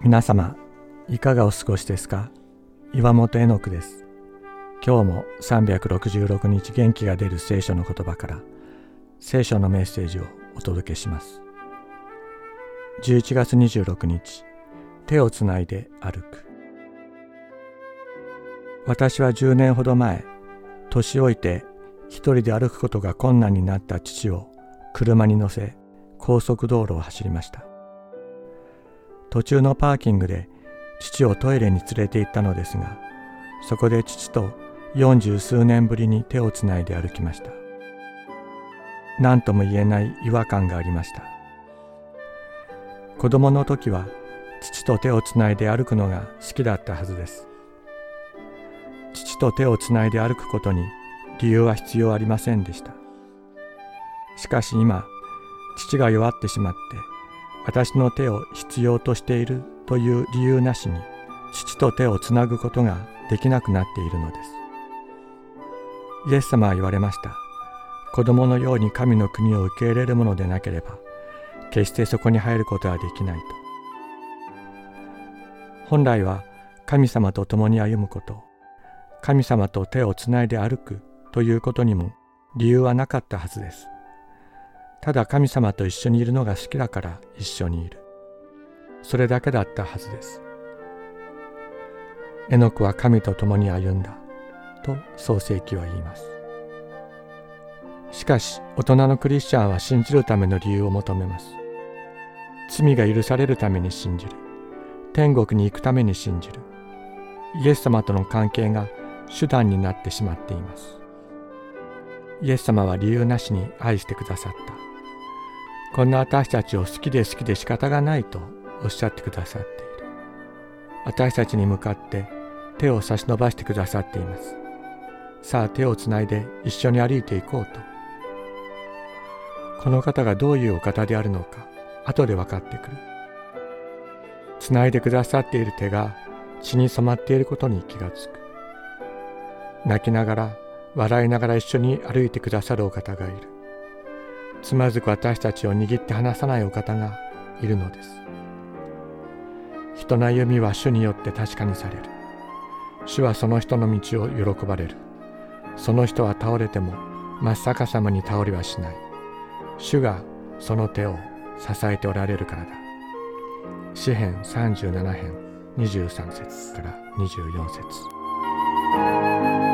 皆様いかがお過ごしですか？岩本絵の句です。今日も366日元気が出る聖書の言葉から聖書のメッセージをお届けします。11月26日手をつないで歩く。私は10年ほど前年老いて一人で歩くことが困難になった父を車に乗せ高速道路を走りました。途中のパーキングで父をトイレに連れて行ったのですがそこで父と四十数年ぶりに手をつないで歩きました。何とも言えない違和感がありました。子供の時は父と手をつないで歩くのが好きだったはずです。父と手をつないで歩くことに理由は必要ありませんでした。しかし今父が弱ってしまって私の手を必要としているという理由なしに父と手をつなぐことができなくなっているのです。イエス様は言われました。子供のように神の国を受け入れるものでなければ決してそこに入ることはできないと。本来は神様と共に歩むこと神様と手をつないで歩くということにも理由はなかったはずです。ただ神様と一緒にいるのが好きだから一緒にいる。それだけだったはずです。エノクは神と共に歩んだ。と創世記は言います。しかし大人のクリスチャンは信じるための理由を求めます。罪が許されるために信じる。天国に行くために信じる。イエス様との関係が手段になってしまっています。イエス様は理由なしに愛してくださった。こんな私たちを好きで好きで仕方がないとおっしゃってくださっている。私たちに向かって手を差し伸ばしてくださっています。さあ手をつないで一緒に歩いていこうと。この方がどういうお方であるのか後で分かってくる。つないでくださっている手が血に染まっていることに気がつく。泣きながら笑いながら一緒に歩いてくださるお方がいる。つまずく私たちを握って離さないお方がいるのです。人の歩みは主によって確かにされる。主はその人の道を喜ばれる。その人は倒れても真っ逆さまに倒れはしない。主がその手を支えておられるからだ。詩編37編23節から24節。